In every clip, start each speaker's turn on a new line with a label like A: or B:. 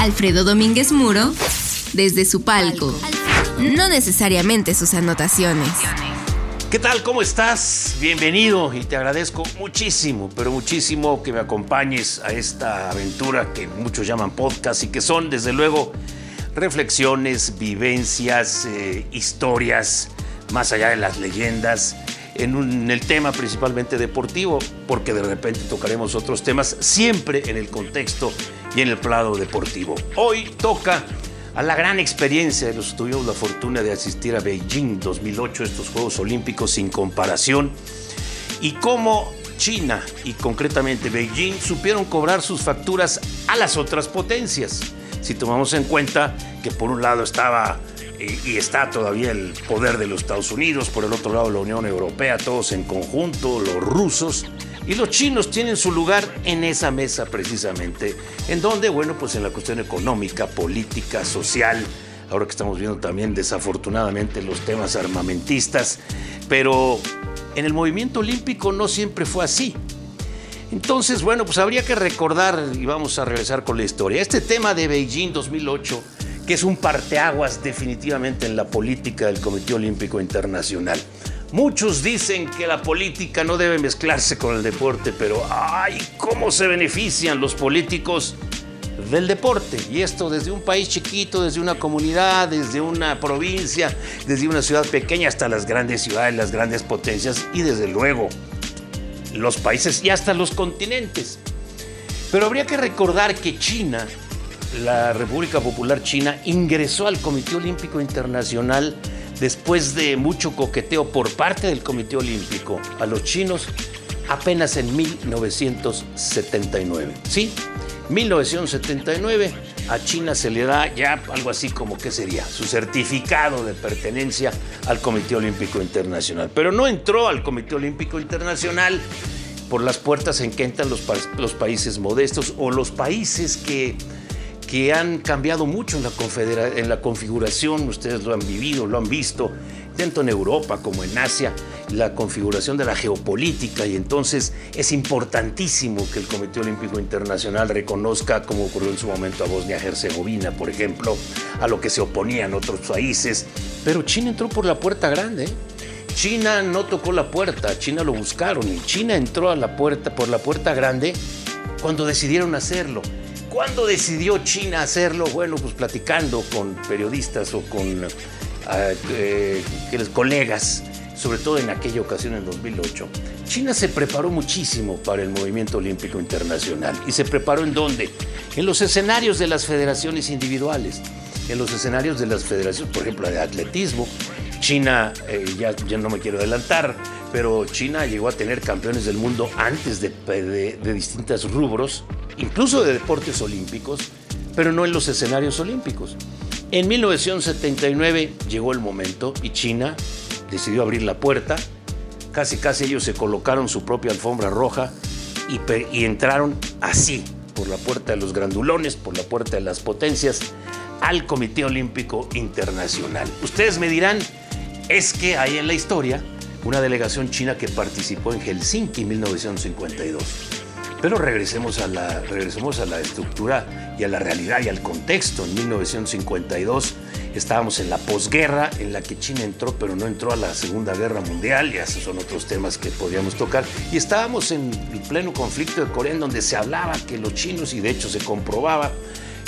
A: Alfredo Domínguez Muro desde su palco, no necesariamente sus anotaciones.
B: ¿Qué tal? ¿Cómo estás? Bienvenido y te agradezco muchísimo, pero muchísimo que me acompañes a esta aventura que muchos llaman podcast y que son, desde luego, reflexiones, vivencias, eh, historias, más allá de las leyendas, en, el tema principalmente deportivo, porque de repente tocaremos otros temas, siempre en el contexto y en el plano deportivo. Hoy toca a la gran experiencia. Los tuvimos la fortuna de asistir a Beijing 2008, estos Juegos Olímpicos sin comparación, y cómo China y concretamente Beijing supieron cobrar sus facturas a las otras potencias. Si tomamos en cuenta que por un lado estaba y está todavía el poder de los Estados Unidos, por el otro lado la Unión Europea, todos en conjunto, los rusos, y los chinos tienen su lugar en esa mesa precisamente, en donde, bueno, pues en la cuestión económica, política, social, ahora que estamos viendo también desafortunadamente los temas armamentistas, pero en el movimiento olímpico no siempre fue así. Entonces, bueno, pues habría que recordar, y vamos a regresar con la historia, este tema de Beijing 2008, que es un parteaguas definitivamente en la política del Comité Olímpico Internacional. Muchos dicen que la política no debe mezclarse con el deporte, pero ¡ay! ¿Cómo se benefician los políticos del deporte? Y esto desde un país chiquito, desde una comunidad, desde una provincia, desde una ciudad pequeña hasta las grandes ciudades, las grandes potencias y desde luego los países y hasta los continentes. Pero habría que recordar que China, la República Popular China, ingresó al Comité Olímpico Internacional después de mucho coqueteo por parte del Comité Olímpico a los chinos apenas en 1979. Sí, 1979 a China se le da ya algo así como que sería su certificado de pertenencia al Comité Olímpico Internacional. Pero no entró al Comité Olímpico Internacional por las puertas en que entran los, los países modestos o los países que que han cambiado mucho en la, configuración, ustedes lo han vivido, lo han visto, tanto en Europa como en Asia, la configuración de la geopolítica y entonces es importantísimo que el Comité Olímpico Internacional reconozca, como ocurrió en su momento a Bosnia-Herzegovina, por ejemplo, a lo que se oponían otros países, pero China entró por la puerta grande. China no tocó la puerta, China lo buscaron y China entró a la puerta por la puerta grande cuando decidieron hacerlo. ¿Cuándo decidió China hacerlo? Bueno, pues platicando con periodistas o con ah, eh, colegas, sobre todo en aquella ocasión en 2008. China se preparó muchísimo para el movimiento olímpico internacional. ¿Y se preparó en dónde? En los escenarios de las federaciones individuales, en los escenarios de las federaciones, por ejemplo, de atletismo. China, eh, ya, ya no me quiero adelantar, pero China llegó a tener campeones del mundo antes de, de, de rubros incluso de deportes olímpicos, pero no en los escenarios olímpicos. En 1979 llegó el momento y China decidió abrir la puerta. Casi, casi ellos se colocaron su propia alfombra roja y, entraron así, por la puerta de los grandulones, por la puerta de las potencias, al Comité Olímpico Internacional. Ustedes me dirán, es que hay en la historia una delegación china que participó en Helsinki en 1952. Pero regresemos a, la, regresemos a la estructura y a la realidad y al contexto. En 1952 estábamos en la posguerra en la que China entró, pero no entró a la Segunda Guerra Mundial, y esos son otros temas que podríamos tocar. Y estábamos en el pleno conflicto de Corea, en donde se hablaba que los chinos, y de hecho se comprobaba,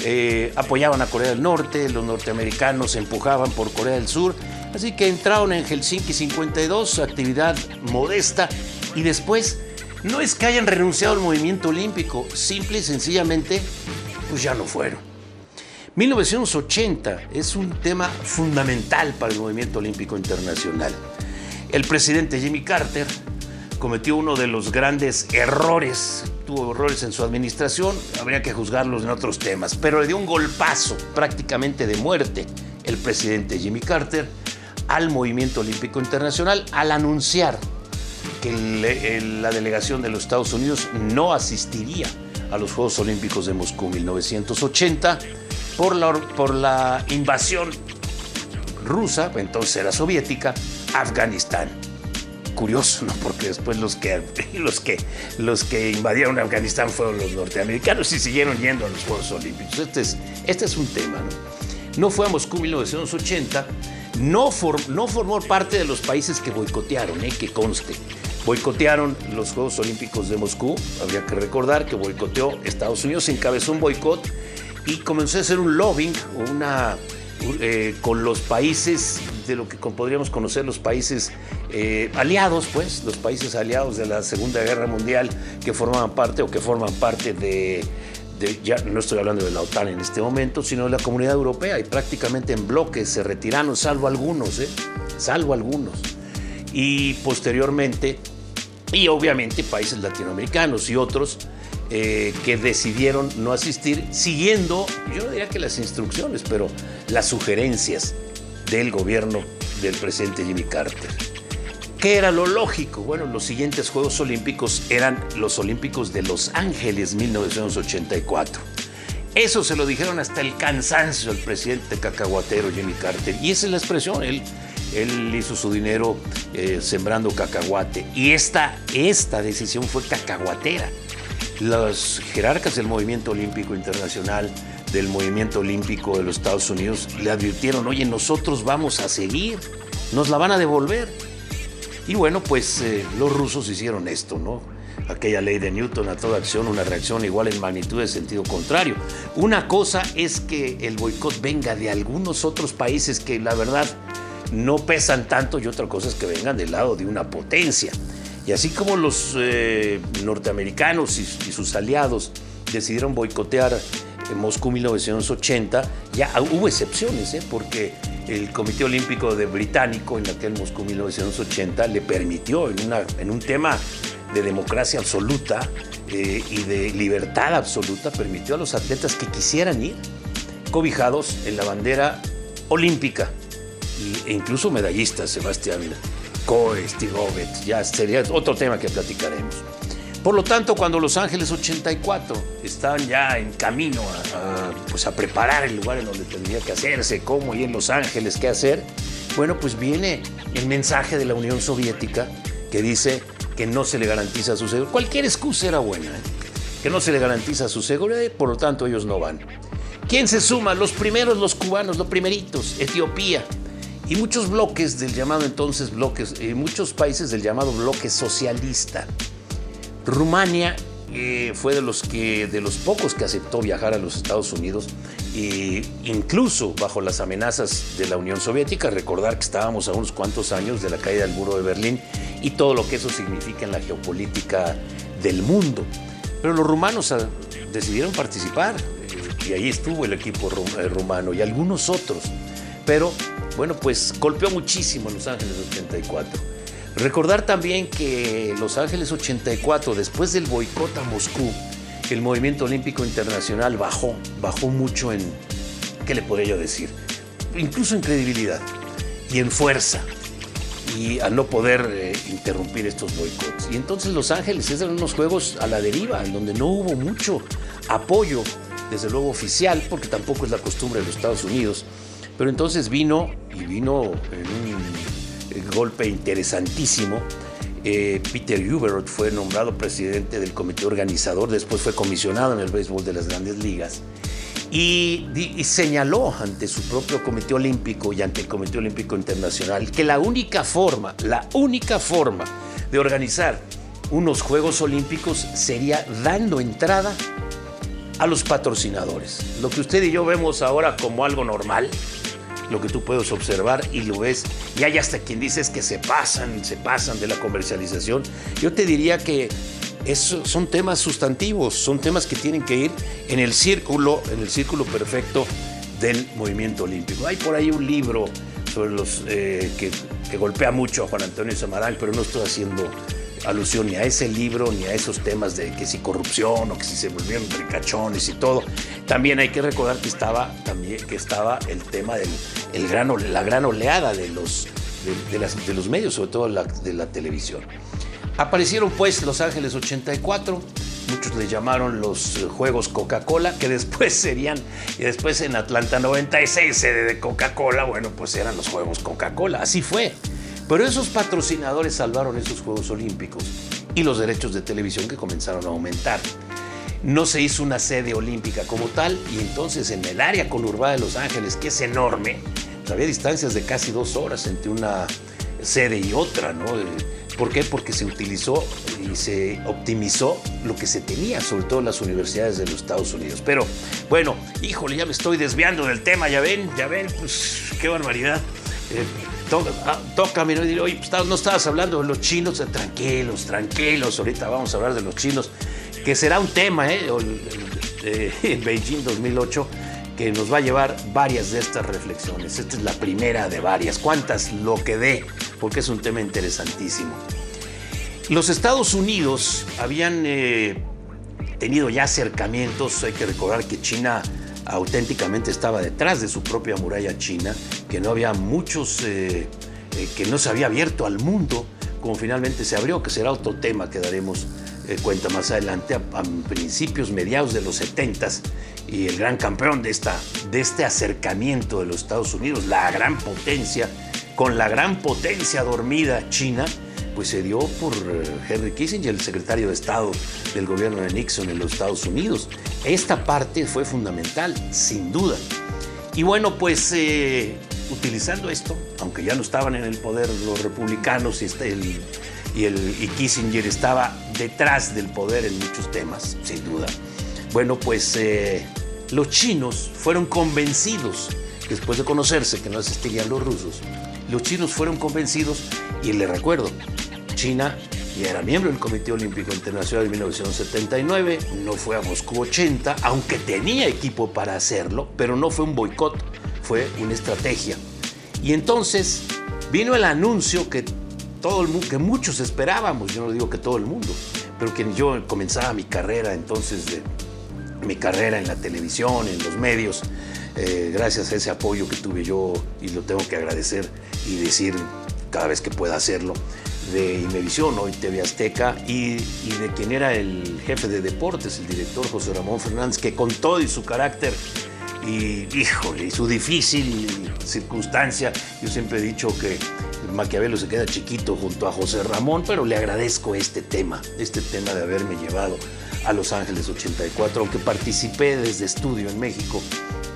B: eh, apoyaban a Corea del Norte, los norteamericanos empujaban por Corea del Sur. Así que entraron en Helsinki 52, actividad modesta, y después no es que hayan renunciado al movimiento olímpico, simple y sencillamente, pues ya no fueron. 1980 es un tema fundamental para el movimiento olímpico internacional. El presidente Jimmy Carter cometió uno de los grandes errores, tuvo errores en su administración, habría que juzgarlos en otros temas, pero le dio un golpazo prácticamente de muerte el presidente Jimmy Carter al movimiento olímpico internacional al anunciar que la delegación de los Estados Unidos no asistiría a los Juegos Olímpicos de Moscú 1980 por la, por la invasión rusa, entonces era soviética, Afganistán. curioso, ¿no? Porque después los que, los que, los que invadieron Afganistán fueron los norteamericanos y siguieron yendo a los Juegos Olímpicos. Este es, este es un tema, ¿no? No fue a Moscú 1980, no, no formó parte de los países que boicotearon, ¿eh? que conste. Boicotearon los Juegos Olímpicos de Moscú, habría que recordar que boicoteó Estados Unidos, encabezó un boicot y comenzó a hacer un lobbying, una, eh, con los países de lo que podríamos conocer los países eh, aliados, pues, los países aliados de la Segunda Guerra Mundial que formaban parte o que forman parte de, ya no estoy hablando de la OTAN en este momento, sino de la Comunidad Europea y prácticamente en bloques se retiraron, salvo algunos, ¿eh? salvo algunos. Y posteriormente, y obviamente países latinoamericanos y otros, eh, que decidieron no asistir siguiendo, yo no diría que las instrucciones, pero las sugerencias del gobierno del presidente Jimmy Carter. ¿Qué era lo lógico? Bueno, los siguientes Juegos Olímpicos eran los Olímpicos de Los Ángeles 1984. Eso se lo dijeron hasta el cansancio al presidente cacahuatero Jimmy Carter. Y esa es la expresión, él, él hizo su dinero eh, sembrando cacahuate. Y esta, esta decisión fue cacahuatera los jerarcas del movimiento olímpico internacional, del movimiento olímpico de los Estados Unidos, le advirtieron, oye, nosotros vamos a seguir, nos la van a devolver. Y bueno, pues eh, los rusos hicieron esto, ¿no? Aquella ley de Newton, a toda acción, una reacción igual en magnitud de sentido contrario. Una cosa es que el boicot venga de algunos otros países que la verdad no pesan tanto y otra cosa es que vengan del lado de una potencia. Y así como los eh, norteamericanos y, sus aliados decidieron boicotear en Moscú 1980, ya hubo excepciones, ¿eh? porque el Comité Olímpico Británico en aquel Moscú 1980 le permitió, en, una, en un tema de democracia absoluta eh, y de libertad absoluta, permitió a los atletas que quisieran ir cobijados en la bandera olímpica e incluso medallistas, Sebastián Coe, Steve ya sería otro tema que platicaremos. Por lo tanto, cuando Los Ángeles 84 estaban ya en camino a, pues a preparar el lugar en donde tendría que hacerse, cómo y en Los Ángeles qué hacer, bueno, pues viene el mensaje de la Unión Soviética que dice que no se le garantiza su seguridad. Cualquier excusa era buena, ¿eh? que no se le garantiza su seguridad y por lo tanto ellos no van. ¿Quién se suma? Los primeros, los cubanos, los primeritos, Etiopía, y muchos bloques del llamado entonces bloques, eh, muchos países del llamado bloque socialista. Rumania eh, fue de los, que, de los pocos que aceptó viajar a los Estados Unidos, e incluso bajo las amenazas de la Unión Soviética, recordar que estábamos a unos cuantos años de la caída del muro de Berlín y todo lo que eso significa en la geopolítica del mundo. Pero los rumanos ah, decidieron participar eh, y ahí estuvo el equipo rumano y algunos otros. Pero bueno, pues golpeó muchísimo Los Ángeles 84. Recordar también que Los Ángeles 84, después del boicot a Moscú, el movimiento olímpico internacional bajó, bajó mucho en, ¿qué le podría yo decir? Incluso en credibilidad y en fuerza y a no poder eh, interrumpir estos boicots. Y entonces Los Ángeles eran unos juegos a la deriva, en donde no hubo mucho apoyo, desde luego oficial, porque tampoco es la costumbre de los Estados Unidos, pero entonces vino, y vino en un golpe interesantísimo, eh, Peter Huberot fue nombrado presidente del comité organizador, después fue comisionado en el béisbol de las grandes ligas, y, y, señaló ante su propio comité olímpico y ante el Comité Olímpico Internacional que la única forma, la única forma de organizar unos Juegos Olímpicos sería dando entrada a los patrocinadores. Lo que usted y yo vemos ahora como algo normal, lo que tú puedes observar y lo ves. Y hay hasta quien dice que se pasan, se pasan de la comercialización. Yo te diría que son temas sustantivos, son temas que tienen que ir en el círculo, en el círculo perfecto del movimiento olímpico. Hay por ahí un libro sobre los eh, que, golpea mucho a Juan Antonio Samaranch, pero no estoy haciendo alusión ni a ese libro ni a esos temas de que si corrupción o que si se volvieron ricachones y todo. También hay que recordar que estaba, también, que estaba el tema de el la gran oleada de los, de, los medios, sobre todo de la televisión. Aparecieron pues Los Ángeles 84, muchos le llamaron los Juegos Coca-Cola, que después serían, y después en Atlanta 96, sede de Coca-Cola, bueno, pues eran los Juegos Coca-Cola, así fue. Pero esos patrocinadores salvaron esos Juegos Olímpicos y los derechos de televisión que comenzaron a aumentar. No se hizo una sede olímpica como tal y entonces en el área conurbada de Los Ángeles, que es enorme, pues había distancias de casi dos horas entre una sede y otra, ¿no? ¿Por qué? Porque se utilizó y se optimizó lo que se tenía, sobre todo en las universidades de los Estados Unidos. Pero bueno, híjole, ya me estoy desviando del tema, ya ven, ya ven, pues qué barbaridad. Eh, ah, toca, mira, oye, pues, no estabas hablando de los chinos, eh, tranquilos, tranquilos, ahorita vamos a hablar de los chinos, que será un tema, ¿eh? en Beijing 2008 que nos va a llevar varias de estas reflexiones. Esta es la primera de varias. ¿Cuántas? Lo que dé, porque es un tema interesantísimo. Los Estados Unidos habían eh, tenido ya acercamientos, hay que recordar que China auténticamente estaba detrás de su propia muralla china, que no había muchos, eh, eh, que no se había abierto al mundo, como finalmente se abrió, que será otro tema que daremos cuenta más adelante, a, a, principios, mediados de los 70 y el gran campeón de, esta, de este acercamiento de los Estados Unidos, la gran potencia, con la gran potencia dormida China, pues se dio por eh, Henry Kissinger, el secretario de Estado del gobierno de Nixon en los Estados Unidos. Esta parte fue fundamental, sin duda. Y bueno, pues eh, utilizando esto, aunque ya no estaban en el poder los republicanos y, este, el, y, el, y Kissinger estaba detrás del poder en muchos temas, sin duda. Bueno, pues eh, los chinos fueron convencidos, después de conocerse que no existían los rusos, los chinos fueron convencidos, y les recuerdo, China ya era miembro del Comité Olímpico Internacional de 1979, no fue a Moscú 80, aunque tenía equipo para hacerlo, pero no fue un boicot, fue una estrategia. Y entonces vino el anuncio que, todo el que muchos esperábamos, yo no digo que todo el mundo, pero que yo comenzaba mi carrera entonces de mi carrera en la televisión, en los medios, eh, gracias a ese apoyo que tuve yo y lo tengo que agradecer y decir cada vez que pueda hacerlo, de Imevisión, hoy TV Azteca, y, y, de quien era el jefe de deportes, el director José Ramón Fernández, que con todo y su carácter y, híjole, y su difícil circunstancia, yo siempre he dicho que Maquiavelo se queda chiquito junto a José Ramón, pero le agradezco este tema, este tema de haberme llevado a Los Ángeles 84, aunque participé desde estudio en México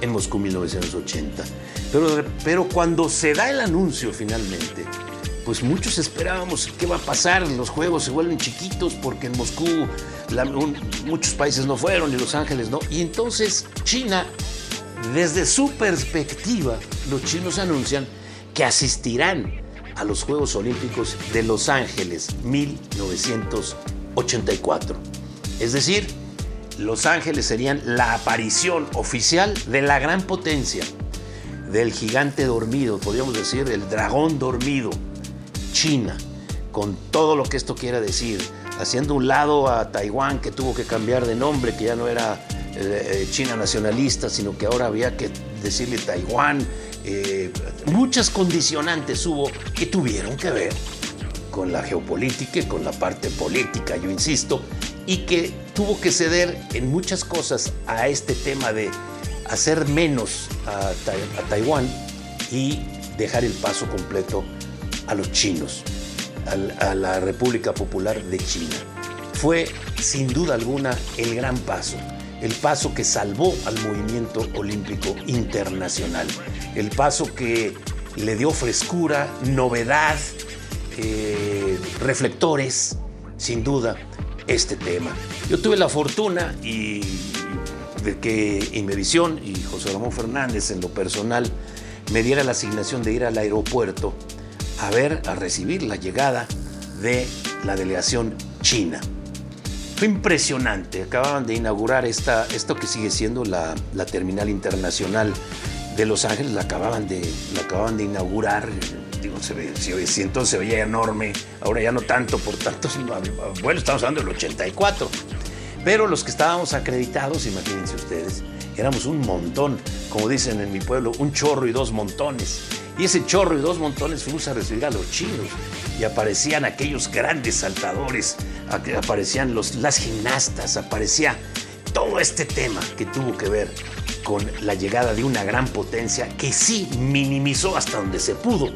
B: en Moscú 1980. Pero, pero cuando se da el anuncio finalmente, pues muchos esperábamos qué va a pasar, los juegos se vuelven chiquitos porque en Moscú muchos países no fueron y Los Ángeles no. Y entonces China, desde su perspectiva, los chinos anuncian que asistirán a los Juegos Olímpicos de Los Ángeles 1984. Es decir, Los Ángeles serían la aparición oficial de la gran potencia, del gigante dormido, podríamos decir, el dragón dormido, China, con todo lo que esto quiera decir, haciendo un lado a Taiwán que tuvo que cambiar de nombre, que ya no era eh, eh, China nacionalista, sino que ahora había que decirle Taiwán. Eh, muchas condicionantes hubo que tuvieron que ver con la geopolítica y con la parte política, yo insisto, y que tuvo que ceder en muchas cosas a este tema de hacer menos a, Taiwán y dejar el paso completo a los chinos, a, la República Popular de China. Fue sin duda alguna el gran paso, el paso que salvó al movimiento olímpico internacional, el paso que le dio frescura, novedad, eh, reflectores, sin duda, este tema. Yo tuve la fortuna y de que Inmevisión y José Ramón Fernández en lo personal me diera la asignación de ir al aeropuerto a ver, a recibir la llegada de la delegación china. Fue impresionante, acababan de inaugurar esta, esto que sigue siendo la, terminal internacional de Los Ángeles, la acababan de, la acababan de inaugurar digo, se ve, entonces se veía enorme, ahora ya no tanto, por tanto, bueno, estamos hablando del 84. Pero los que estábamos acreditados, imagínense ustedes, éramos un montón, como dicen en mi pueblo, un chorro y dos montones. Y ese chorro y dos montones fuimos a recibir a los chinos. Y aparecían aquellos grandes saltadores, aparecían los, las gimnastas, aparecía todo este tema que tuvo que ver con la llegada de una gran potencia que sí minimizó hasta donde se pudo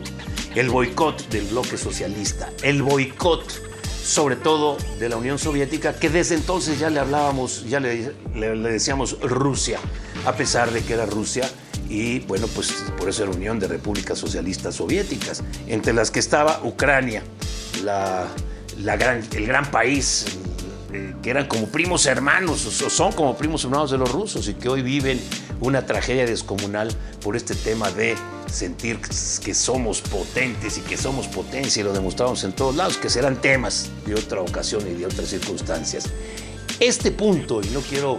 B: el boicot del bloque socialista, el boicot sobre todo de la Unión Soviética, que desde entonces ya le hablábamos, ya le, decíamos Rusia, a pesar de que era Rusia y bueno, pues por eso era Unión de Repúblicas Socialistas Soviéticas, entre las que estaba Ucrania, la, gran, el gran país eh, que eran como primos hermanos, o son como primos hermanos de los rusos y que hoy viven una tragedia descomunal por este tema de sentir que somos potentes y que somos potencia y lo demostramos en todos lados, que serán temas de otra ocasión y de otras circunstancias. Este punto, y no quiero,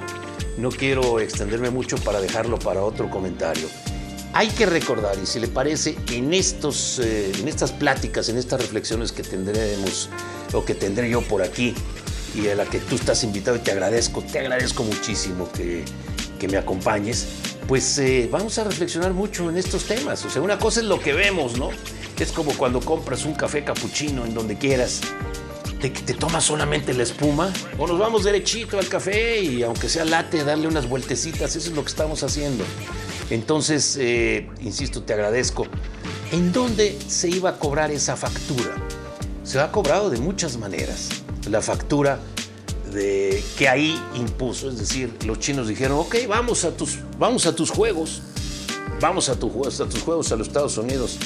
B: no quiero extenderme mucho para dejarlo para otro comentario, hay que recordar, y si le parece, en, estos, eh, en estas pláticas, en estas reflexiones que tendremos o que tendré yo por aquí, y a la que tú estás invitado y te agradezco, te agradezco muchísimo que, que me acompañes, pues eh, vamos a reflexionar mucho en estos temas. O sea, una cosa es lo que vemos, ¿no? Es como cuando compras un café capuchino en donde quieras, te, te tomas solamente la espuma o nos vamos derechito al café y aunque sea late, darle unas vueltecitas, eso es lo que estamos haciendo. Entonces, eh, insisto, te agradezco. ¿En dónde se iba a cobrar esa factura? Se ha cobrado de muchas maneras la factura de, que ahí impuso. Es decir, los chinos dijeron, ok, vamos a tus, vamos a tus juegos, vamos a, tu, a tus juegos a los Estados Unidos.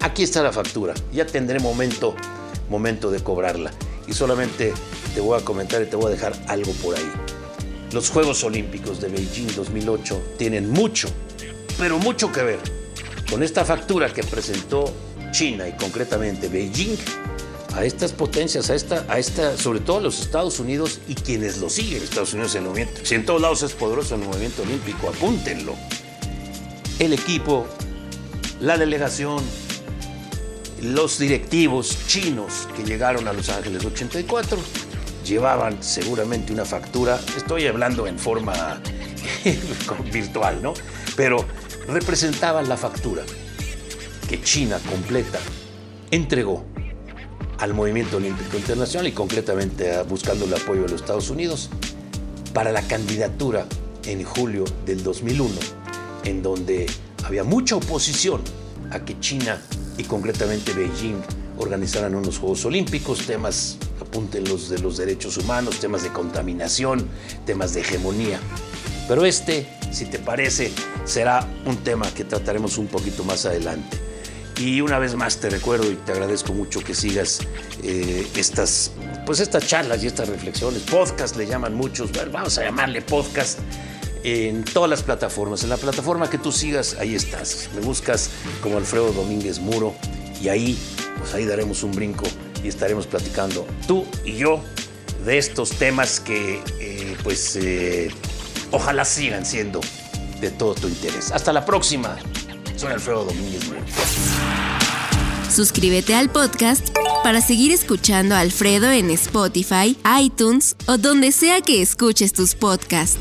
B: Aquí está la factura, ya tendré momento, momento de cobrarla. Y solamente te voy a comentar y te voy a dejar algo por ahí. Los Juegos Olímpicos de Beijing 2008 tienen mucho, pero mucho que ver con esta factura que presentó China y concretamente Beijing a estas potencias, a esta, a esta, sobre todo a los Estados Unidos y quienes lo siguen, Estados Unidos en el movimiento. Si en todos lados es poderoso el movimiento olímpico, apúntenlo. El equipo, la delegación, los directivos chinos que llegaron a Los Ángeles 84 llevaban seguramente una factura, estoy hablando en forma virtual, ¿no? Pero representaban la factura que China completa entregó al movimiento olímpico internacional y concretamente buscando el apoyo de los Estados Unidos para la candidatura en julio del 2001, en donde había mucha oposición a que China y concretamente Beijing organizaran unos Juegos Olímpicos, temas, los de los derechos humanos, temas de contaminación, temas de hegemonía. Pero este, si te parece, será un tema que trataremos un poquito más adelante. Y una vez más te recuerdo y te agradezco mucho que sigas eh, estas, pues estas charlas y estas reflexiones. Podcast le llaman muchos, vamos a llamarle podcast en todas las plataformas. En la plataforma que tú sigas, ahí estás. Me buscas como Alfredo Domínguez Muro y ahí, pues ahí daremos un brinco y estaremos platicando tú y yo de estos temas que, eh, pues, eh, ojalá sigan siendo de todo tu interés. Hasta la próxima. Soy Alfredo Domínguez
A: Suscríbete al podcast para seguir escuchando a Alfredo en Spotify, iTunes o donde sea que escuches tus podcasts.